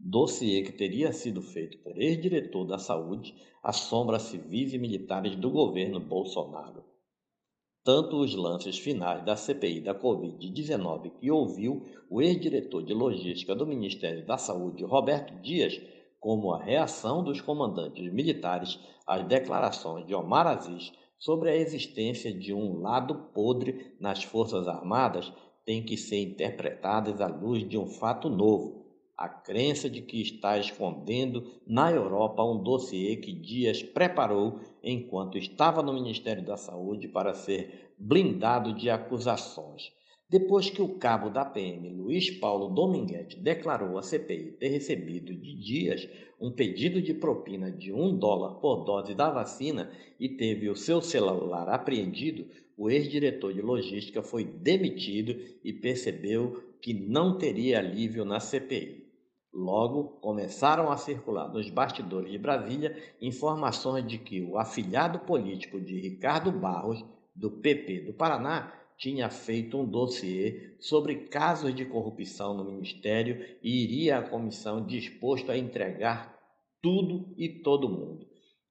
Dossiê que teria sido feito por ex-diretor da Saúde assombra civis e militares do governo Bolsonaro. Tanto os lances finais da CPI da Covid-19, que ouviu o ex-diretor de logística do Ministério da Saúde, Roberto Dias, como a reação dos comandantes militares às declarações de Omar Aziz sobre a existência de um lado podre nas Forças Armadas, têm que ser interpretadas à luz de um fato novo a crença de que está escondendo na Europa um dossiê que Dias preparou enquanto estava no Ministério da Saúde para ser blindado de acusações. Depois que o cabo da PM, Luiz Paulo Dominguete, declarou à CPI ter recebido de Dias um pedido de propina de um dólar por dose da vacina e teve o seu celular apreendido, o ex-diretor de logística foi demitido e percebeu que não teria alívio na CPI. Logo, começaram a circular nos bastidores de Brasília informações de que o afilhado político de Ricardo Barros, do PP do Paraná, tinha feito um dossiê sobre casos de corrupção no Ministério e iria à comissão disposto a entregar tudo e todo mundo.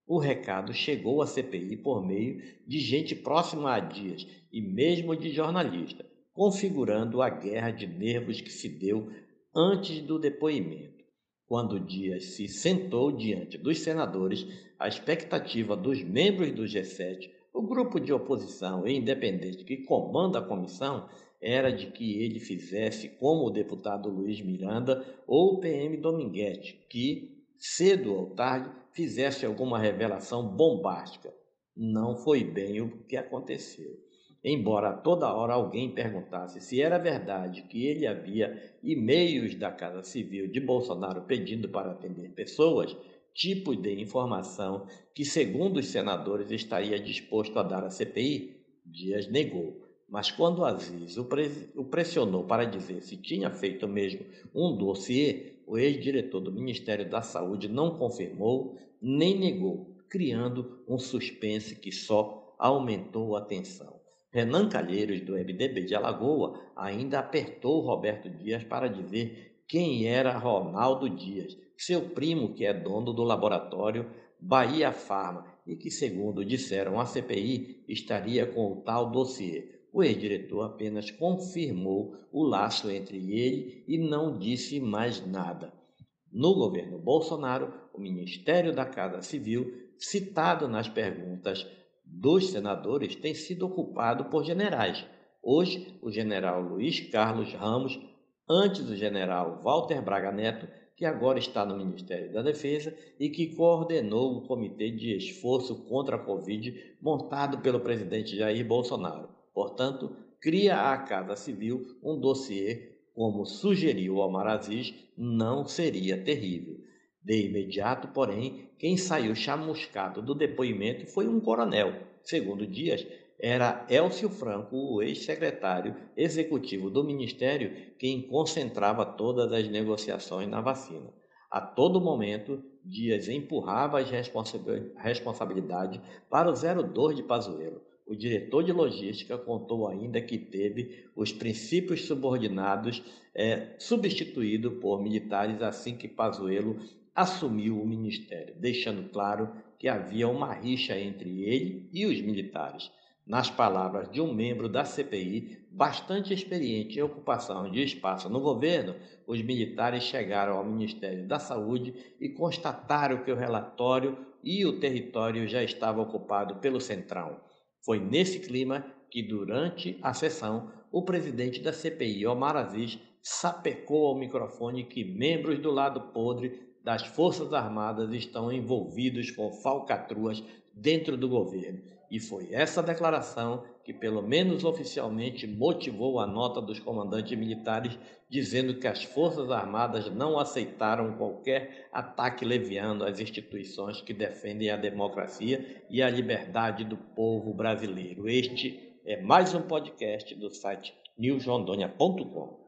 O recado chegou à CPI por meio de gente próxima a Dias e mesmo de jornalista, configurando a guerra de nervos que se deu antes do depoimento. Quando Dias se sentou diante dos senadores, a expectativa dos membros do G7, o grupo de oposição e independente que comanda a comissão, era de que ele fizesse como o deputado Luiz Miranda ou o PM Dominguete, que, cedo ou tarde, fizesse alguma revelação bombástica. Não foi bem o que aconteceu. Embora toda hora alguém perguntasse se era verdade que ele havia e-mails da Casa Civil de Bolsonaro pedindo para atender pessoas, tipo de informação que, segundo os senadores, estaria disposto a dar à CPI, Dias negou. Mas quando Aziz o, pre o pressionou para dizer se tinha feito mesmo um dossiê, o ex-diretor do Ministério da Saúde não confirmou nem negou, criando um suspense que só aumentou a tensão. Renan Calheiros, do MDB de Alagoa, ainda apertou Roberto Dias para dizer quem era Ronaldo Dias, seu primo que é dono do laboratório Bahia Farma e que, segundo disseram à CPI, estaria com o tal dossiê. O ex-diretor apenas confirmou o laço entre ele e não disse mais nada. No governo Bolsonaro, o Ministério da Casa Civil, citado nas perguntas dos senadores tem sido ocupado por generais. Hoje, o general Luiz Carlos Ramos, antes o general Walter Braga Neto, que agora está no Ministério da Defesa e que coordenou o Comitê de Esforço contra a Covid montado pelo presidente Jair Bolsonaro. Portanto, cria a Casa Civil um dossiê, como sugeriu Omar Aziz, não seria terrível. De imediato, porém, quem saiu chamuscado do depoimento foi um coronel. Segundo Dias, era Elcio Franco, o ex-secretário executivo do Ministério, quem concentrava todas as negociações na vacina. A todo momento, Dias empurrava as responsabilidades para o 02 de Pazuello. O diretor de logística contou ainda que teve os princípios subordinados é, substituído por militares assim que Pazuello assumiu o ministério, deixando claro que havia uma rixa entre ele e os militares. Nas palavras de um membro da CPI, bastante experiente em ocupação de espaço no governo, os militares chegaram ao Ministério da Saúde e constataram que o relatório e o território já estavam ocupados pelo Centrão. Foi nesse clima que, durante a sessão, o presidente da CPI, Omar Aziz, sapecou ao microfone que membros do lado podre das Forças Armadas estão envolvidos com falcatruas dentro do governo. E foi essa declaração que, pelo menos oficialmente, motivou a nota dos comandantes militares dizendo que as Forças Armadas não aceitaram qualquer ataque leviano às instituições que defendem a democracia e a liberdade do povo brasileiro. Este é mais um podcast do site newsrondônia.com.